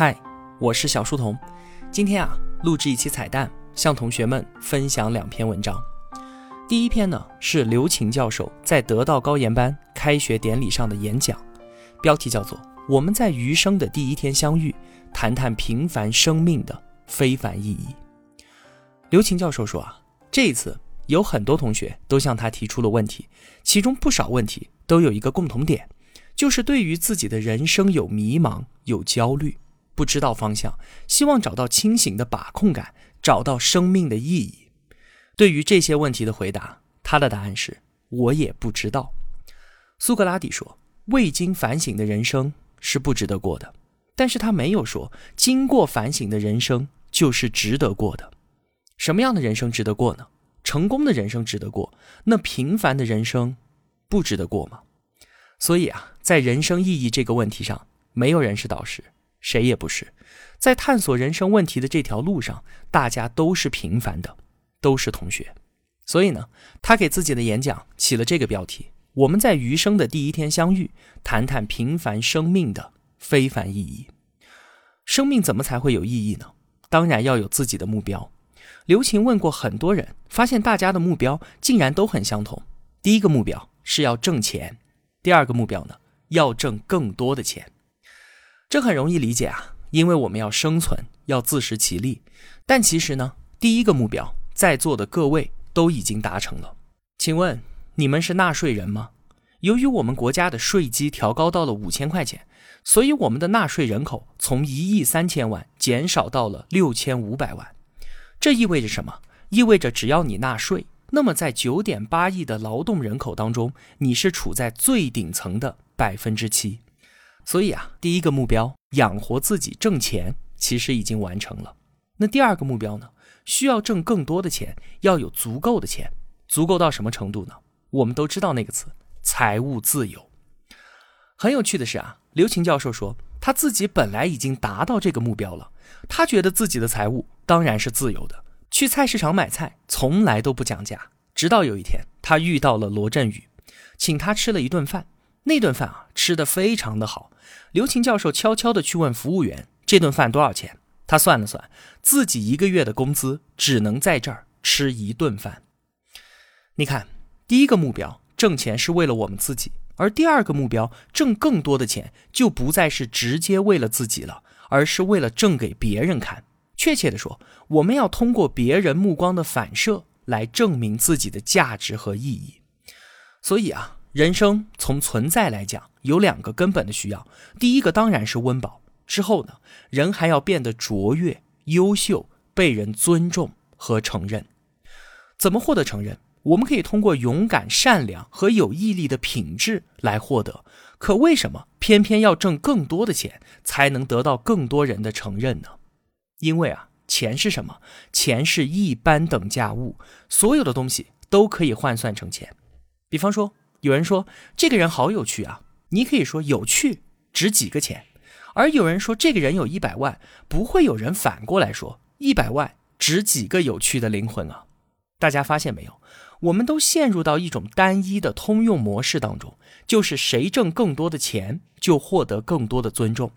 嗨，我是小书童。今天啊，录制一期彩蛋，向同学们分享两篇文章。第一篇呢是刘擎教授在得道高研班开学典礼上的演讲，标题叫做《我们在余生的第一天相遇，谈谈平凡生命的非凡意义》。刘擎教授说啊，这一次有很多同学都向他提出了问题，其中不少问题都有一个共同点，就是对于自己的人生有迷茫、有焦虑。不知道方向，希望找到清醒的把控感，找到生命的意义。对于这些问题的回答，他的答案是：我也不知道。苏格拉底说，未经反省的人生是不值得过的，但是他没有说经过反省的人生就是值得过的。什么样的人生值得过呢？成功的人生值得过，那平凡的人生不值得过吗？所以啊，在人生意义这个问题上，没有人是导师。谁也不是，在探索人生问题的这条路上，大家都是平凡的，都是同学。所以呢，他给自己的演讲起了这个标题：我们在余生的第一天相遇，谈谈平凡生命的非凡意义。生命怎么才会有意义呢？当然要有自己的目标。刘琴问过很多人，发现大家的目标竟然都很相同。第一个目标是要挣钱，第二个目标呢，要挣更多的钱。这很容易理解啊，因为我们要生存，要自食其力。但其实呢，第一个目标，在座的各位都已经达成了。请问你们是纳税人吗？由于我们国家的税基调高到了五千块钱，所以我们的纳税人口从一亿三千万减少到了六千五百万。这意味着什么？意味着只要你纳税，那么在九点八亿的劳动人口当中，你是处在最顶层的百分之七。所以啊，第一个目标养活自己挣钱，其实已经完成了。那第二个目标呢？需要挣更多的钱，要有足够的钱，足够到什么程度呢？我们都知道那个词——财务自由。很有趣的是啊，刘琴教授说他自己本来已经达到这个目标了，他觉得自己的财务当然是自由的，去菜市场买菜从来都不讲价。直到有一天，他遇到了罗振宇，请他吃了一顿饭。那顿饭啊，吃的非常的好。刘琴教授悄悄地去问服务员：“这顿饭多少钱？”他算了算，自己一个月的工资只能在这儿吃一顿饭。你看，第一个目标挣钱是为了我们自己，而第二个目标挣更多的钱就不再是直接为了自己了，而是为了挣给别人看。确切的说，我们要通过别人目光的反射来证明自己的价值和意义。所以啊。人生从存在来讲，有两个根本的需要。第一个当然是温饱，之后呢，人还要变得卓越、优秀，被人尊重和承认。怎么获得承认？我们可以通过勇敢、善良和有毅力的品质来获得。可为什么偏偏要挣更多的钱，才能得到更多人的承认呢？因为啊，钱是什么？钱是一般等价物，所有的东西都可以换算成钱。比方说。有人说这个人好有趣啊，你可以说有趣值几个钱，而有人说这个人有一百万，不会有人反过来说一百万值几个有趣的灵魂啊。大家发现没有？我们都陷入到一种单一的通用模式当中，就是谁挣更多的钱就获得更多的尊重，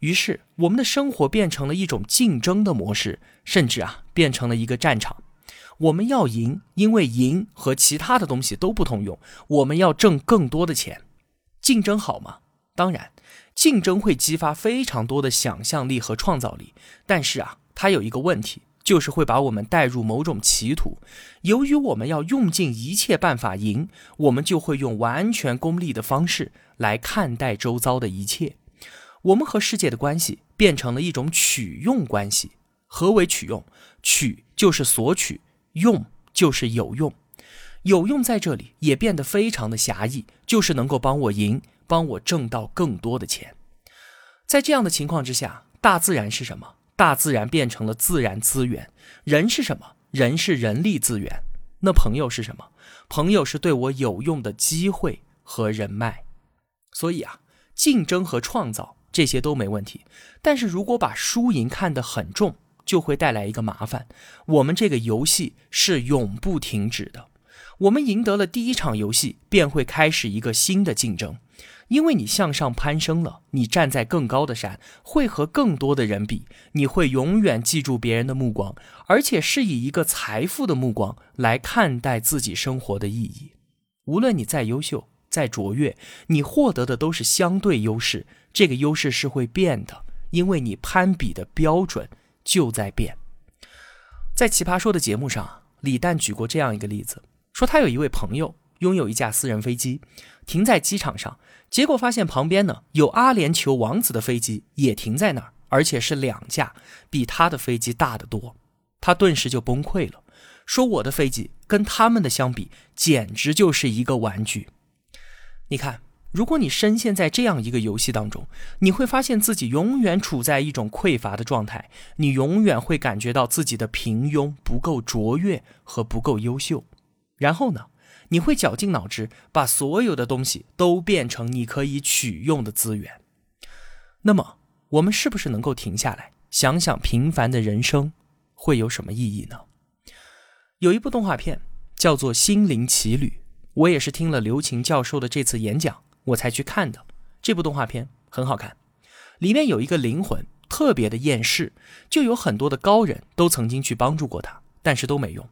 于是我们的生活变成了一种竞争的模式，甚至啊变成了一个战场。我们要赢，因为赢和其他的东西都不通用。我们要挣更多的钱，竞争好吗？当然，竞争会激发非常多的想象力和创造力。但是啊，它有一个问题，就是会把我们带入某种歧途。由于我们要用尽一切办法赢，我们就会用完全功利的方式来看待周遭的一切。我们和世界的关系变成了一种取用关系。何为取用？取就是索取。用就是有用，有用在这里也变得非常的狭义，就是能够帮我赢，帮我挣到更多的钱。在这样的情况之下，大自然是什么？大自然变成了自然资源。人是什么？人是人力资源。那朋友是什么？朋友是对我有用的机会和人脉。所以啊，竞争和创造这些都没问题，但是如果把输赢看得很重。就会带来一个麻烦，我们这个游戏是永不停止的。我们赢得了第一场游戏，便会开始一个新的竞争。因为你向上攀升了，你站在更高的山，会和更多的人比，你会永远记住别人的目光，而且是以一个财富的目光来看待自己生活的意义。无论你再优秀、再卓越，你获得的都是相对优势，这个优势是会变的，因为你攀比的标准就在变。在《奇葩说》的节目上，李诞举过这样一个例子，说他有一位朋友拥有一架私人飞机，停在机场上，结果发现旁边呢有阿联酋王子的飞机也停在那儿，而且是两架，比他的飞机大得多。他顿时就崩溃了，说：“我的飞机跟他们的相比，简直就是一个玩具。”你看。如果你深陷在这样一个游戏当中，你会发现自己永远处在一种匮乏的状态，你永远会感觉到自己的平庸、不够卓越和不够优秀。然后呢，你会绞尽脑汁把所有的东西都变成你可以取用的资源。那么，我们是不是能够停下来想想平凡的人生会有什么意义呢？有一部动画片叫做《心灵奇旅》，我也是听了刘擎教授的这次演讲。我才去看的这部动画片很好看，里面有一个灵魂特别的厌世，就有很多的高人都曾经去帮助过他，但是都没用。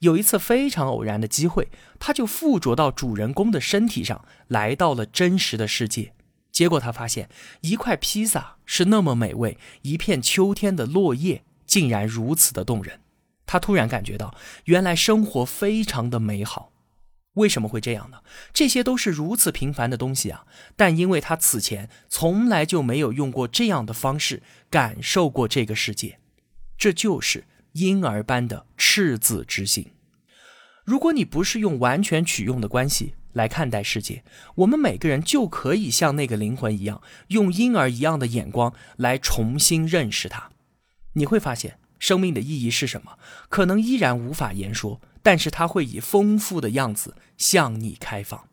有一次非常偶然的机会，他就附着到主人公的身体上，来到了真实的世界。结果他发现一块披萨是那么美味，一片秋天的落叶竟然如此的动人。他突然感觉到，原来生活非常的美好。为什么会这样呢？这些都是如此平凡的东西啊！但因为他此前从来就没有用过这样的方式感受过这个世界，这就是婴儿般的赤子之心。如果你不是用完全取用的关系来看待世界，我们每个人就可以像那个灵魂一样，用婴儿一样的眼光来重新认识它。你会发现，生命的意义是什么？可能依然无法言说。但是它会以丰富的样子向你开放。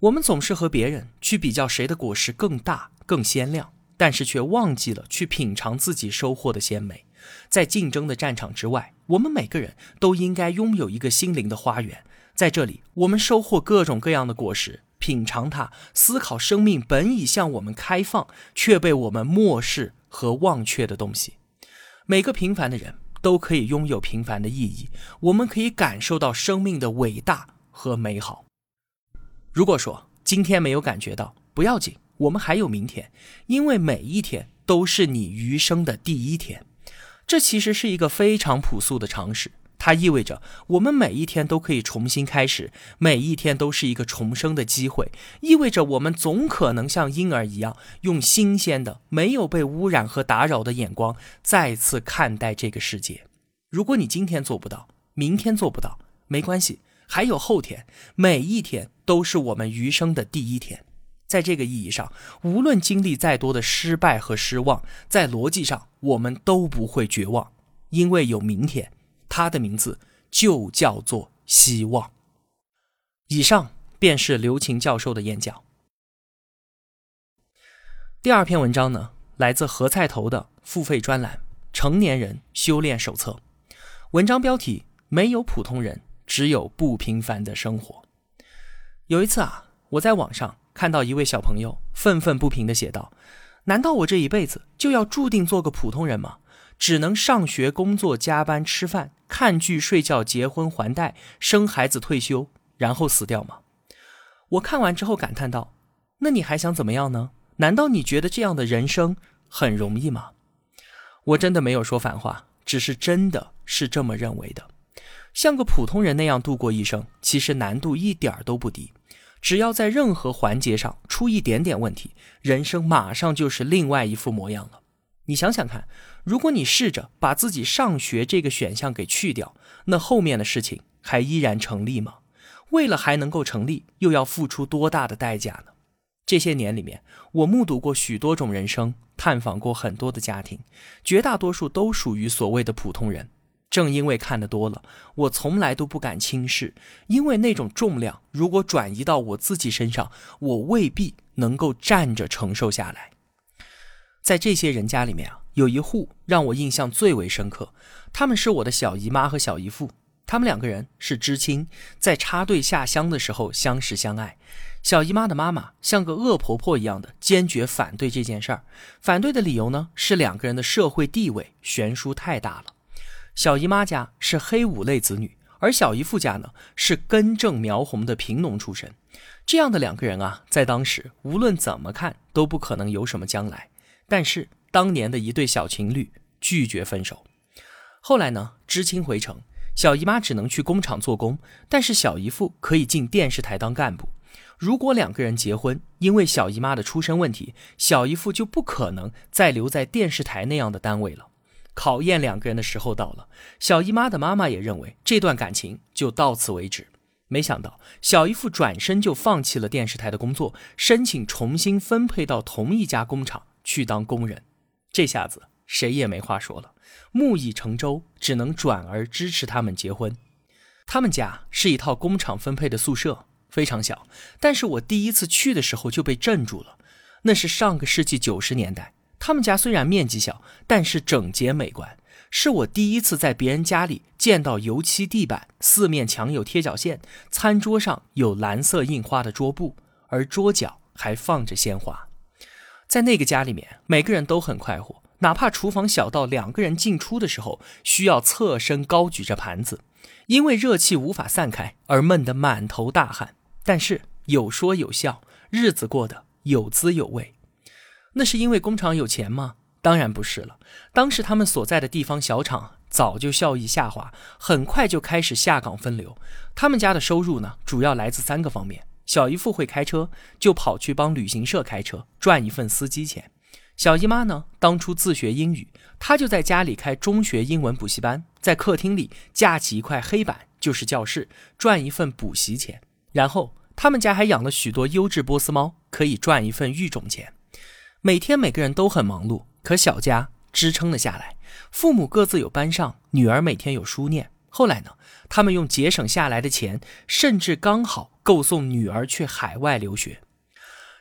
我们总是和别人去比较谁的果实更大、更鲜亮，但是却忘记了去品尝自己收获的鲜美。在竞争的战场之外，我们每个人都应该拥有一个心灵的花园，在这里，我们收获各种各样的果实，品尝它，思考生命本已向我们开放却被我们漠视和忘却的东西。每个平凡的人。都可以拥有平凡的意义，我们可以感受到生命的伟大和美好。如果说今天没有感觉到，不要紧，我们还有明天，因为每一天都是你余生的第一天。这其实是一个非常朴素的常识。它意味着我们每一天都可以重新开始，每一天都是一个重生的机会。意味着我们总可能像婴儿一样，用新鲜的、没有被污染和打扰的眼光再次看待这个世界。如果你今天做不到，明天做不到，没关系，还有后天。每一天都是我们余生的第一天。在这个意义上，无论经历再多的失败和失望，在逻辑上我们都不会绝望，因为有明天。他的名字就叫做希望。以上便是刘琴教授的演讲。第二篇文章呢，来自何菜头的付费专栏《成年人修炼手册》，文章标题：没有普通人，只有不平凡的生活。有一次啊，我在网上看到一位小朋友愤愤不平的写道：“难道我这一辈子就要注定做个普通人吗？只能上学、工作、加班、吃饭？”看剧、睡觉、结婚、还贷、生孩子、退休，然后死掉吗？我看完之后感叹道：“那你还想怎么样呢？难道你觉得这样的人生很容易吗？”我真的没有说反话，只是真的是这么认为的。像个普通人那样度过一生，其实难度一点都不低。只要在任何环节上出一点点问题，人生马上就是另外一副模样了。你想想看。如果你试着把自己上学这个选项给去掉，那后面的事情还依然成立吗？为了还能够成立，又要付出多大的代价呢？这些年里面，我目睹过许多种人生，探访过很多的家庭，绝大多数都属于所谓的普通人。正因为看得多了，我从来都不敢轻视，因为那种重量如果转移到我自己身上，我未必能够站着承受下来。在这些人家里面啊。有一户让我印象最为深刻，他们是我的小姨妈和小姨父。他们两个人是知青，在插队下乡的时候相识相爱。小姨妈的妈妈像个恶婆婆一样的坚决反对这件事儿，反对的理由呢是两个人的社会地位悬殊太大了。小姨妈家是黑五类子女，而小姨父家呢是根正苗红的贫农出身。这样的两个人啊，在当时无论怎么看都不可能有什么将来。但是当年的一对小情侣拒绝分手，后来呢，知青回城。小姨妈只能去工厂做工，但是小姨父可以进电视台当干部。如果两个人结婚，因为小姨妈的出身问题，小姨父就不可能再留在电视台那样的单位了。考验两个人的时候到了，小姨妈的妈妈也认为这段感情就到此为止。没想到小姨父转身就放弃了电视台的工作，申请重新分配到同一家工厂去当工人。这下子谁也没话说了。木已成舟，只能转而支持他们结婚。他们家是一套工厂分配的宿舍，非常小。但是我第一次去的时候就被镇住了。那是上个世纪九十年代，他们家虽然面积小，但是整洁美观。是我第一次在别人家里见到油漆地板，四面墙有贴脚线，餐桌上有蓝色印花的桌布，而桌角还放着鲜花。在那个家里面，每个人都很快活。哪怕厨房小到两个人进出的时候需要侧身高举着盘子，因为热气无法散开而闷得满头大汗，但是有说有笑，日子过得有滋有味。那是因为工厂有钱吗？当然不是了。当时他们所在的地方小厂早就效益下滑，很快就开始下岗分流。他们家的收入呢，主要来自三个方面：小姨父会开车，就跑去帮旅行社开车赚一份司机钱。小姨妈呢，当初自学英语，她就在家里开中学英文补习班，在客厅里架起一块黑板就是教室，赚一份补习钱。然后他们家还养了许多优质波斯猫，可以赚一份育种钱。每天每个人都很忙碌，可小家支撑了下来。父母各自有班上，女儿每天有书念。后来呢，他们用节省下来的钱，甚至刚好够送女儿去海外留学。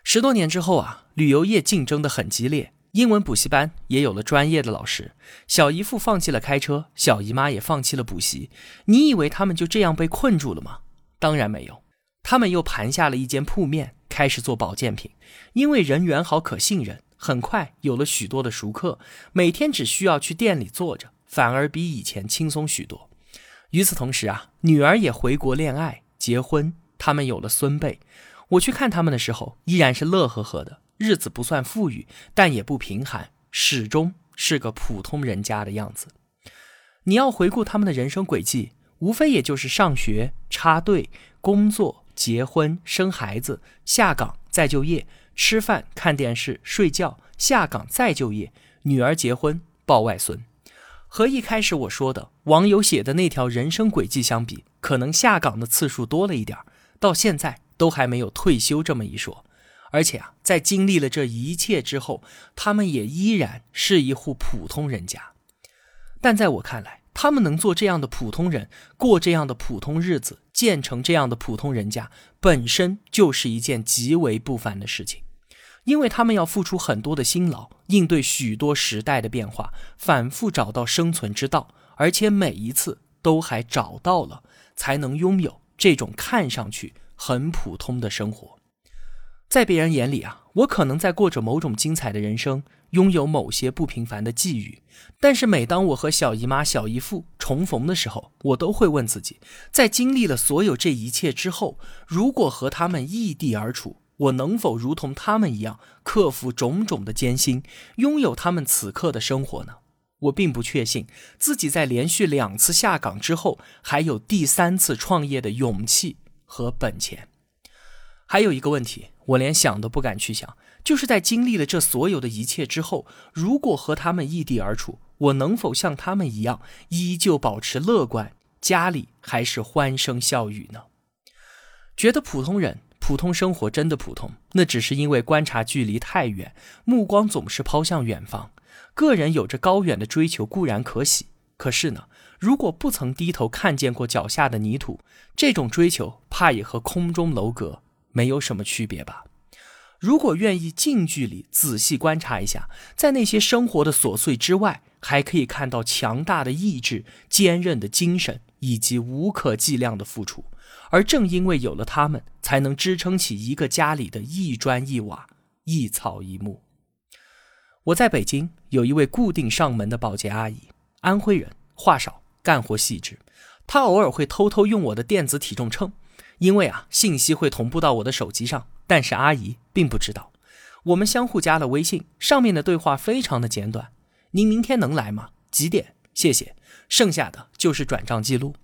十多年之后啊，旅游业竞争的很激烈，英文补习班也有了专业的老师。小姨父放弃了开车，小姨妈也放弃了补习。你以为他们就这样被困住了吗？当然没有，他们又盘下了一间铺面，开始做保健品。因为人缘好、可信任，很快有了许多的熟客，每天只需要去店里坐着，反而比以前轻松许多。与此同时啊，女儿也回国恋爱、结婚，他们有了孙辈。我去看他们的时候，依然是乐呵呵的，日子不算富裕，但也不贫寒，始终是个普通人家的样子。你要回顾他们的人生轨迹，无非也就是上学、插队、工作、结婚、生孩子、下岗再就业、吃饭、看电视、睡觉、下岗再就业、女儿结婚、抱外孙。和一开始我说的网友写的那条人生轨迹相比，可能下岗的次数多了一点到现在。都还没有退休这么一说，而且啊，在经历了这一切之后，他们也依然是一户普通人家。但在我看来，他们能做这样的普通人，过这样的普通日子，建成这样的普通人家，本身就是一件极为不凡的事情，因为他们要付出很多的辛劳，应对许多时代的变化，反复找到生存之道，而且每一次都还找到了，才能拥有这种看上去。很普通的生活，在别人眼里啊，我可能在过着某种精彩的人生，拥有某些不平凡的际遇。但是每当我和小姨妈、小姨父重逢的时候，我都会问自己：在经历了所有这一切之后，如果和他们异地而处，我能否如同他们一样克服种种的艰辛，拥有他们此刻的生活呢？我并不确信自己在连续两次下岗之后，还有第三次创业的勇气。和本钱，还有一个问题，我连想都不敢去想，就是在经历了这所有的一切之后，如果和他们异地而处，我能否像他们一样，依旧保持乐观，家里还是欢声笑语呢？觉得普通人、普通生活真的普通，那只是因为观察距离太远，目光总是抛向远方。个人有着高远的追求固然可喜，可是呢？如果不曾低头看见过脚下的泥土，这种追求怕也和空中楼阁没有什么区别吧？如果愿意近距离仔细观察一下，在那些生活的琐碎之外，还可以看到强大的意志、坚韧的精神以及无可计量的付出，而正因为有了他们，才能支撑起一个家里的一砖一瓦、一草一木。我在北京有一位固定上门的保洁阿姨，安徽人，话少，干活细致。她偶尔会偷偷用我的电子体重秤，因为啊，信息会同步到我的手机上，但是阿姨并不知道。我们相互加了微信，上面的对话非常的简短：“您明天能来吗？几点？谢谢。”剩下的就是转账记录。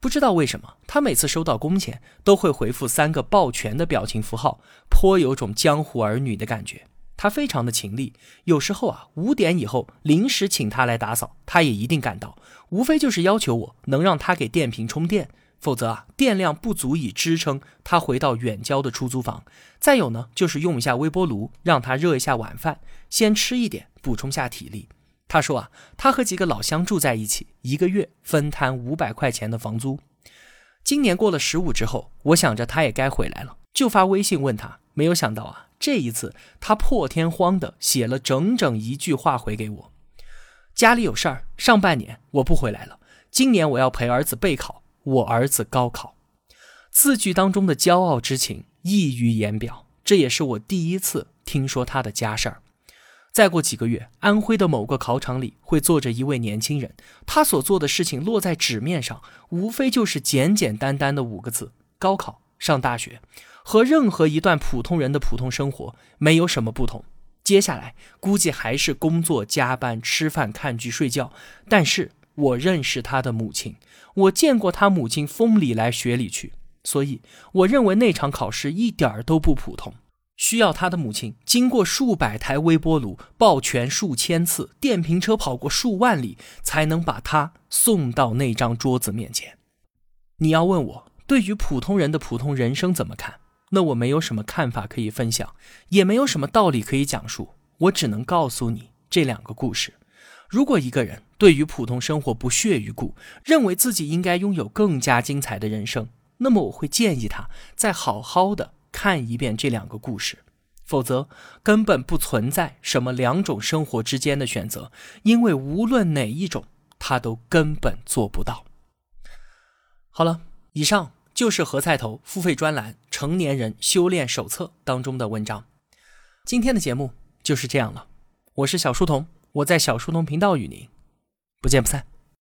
不知道为什么，他每次收到工钱都会回复三个抱拳的表情符号，颇有种江湖儿女的感觉。他非常的勤力，有时候啊，五点以后临时请他来打扫，他也一定赶到。无非就是要求我能让他给电瓶充电，否则啊，电量不足以支撑他回到远郊的出租房。再有呢，就是用一下微波炉，让他热一下晚饭，先吃一点，补充下体力。他说啊，他和几个老乡住在一起，一个月分摊五百块钱的房租。今年过了十五之后，我想着他也该回来了，就发微信问他，没有想到啊。这一次，他破天荒的写了整整一句话回给我：“家里有事儿，上半年我不回来了。今年我要陪儿子备考，我儿子高考。”字句当中的骄傲之情溢于言表。这也是我第一次听说他的家事儿。再过几个月，安徽的某个考场里会坐着一位年轻人，他所做的事情落在纸面上，无非就是简简单单的五个字：高考，上大学。和任何一段普通人的普通生活没有什么不同。接下来估计还是工作、加班、吃饭、看剧、睡觉。但是我认识他的母亲，我见过他母亲风里来雪里去，所以我认为那场考试一点儿都不普通，需要他的母亲经过数百台微波炉、抱拳数千次、电瓶车跑过数万里，才能把他送到那张桌子面前。你要问我对于普通人的普通人生怎么看？那我没有什么看法可以分享，也没有什么道理可以讲述，我只能告诉你这两个故事。如果一个人对于普通生活不屑一顾，认为自己应该拥有更加精彩的人生，那么我会建议他再好好的看一遍这两个故事。否则，根本不存在什么两种生活之间的选择，因为无论哪一种，他都根本做不到。好了，以上。就是何菜头付费专栏《成年人修炼手册》当中的文章。今天的节目就是这样了，我是小书童，我在小书童频道与您不见不散。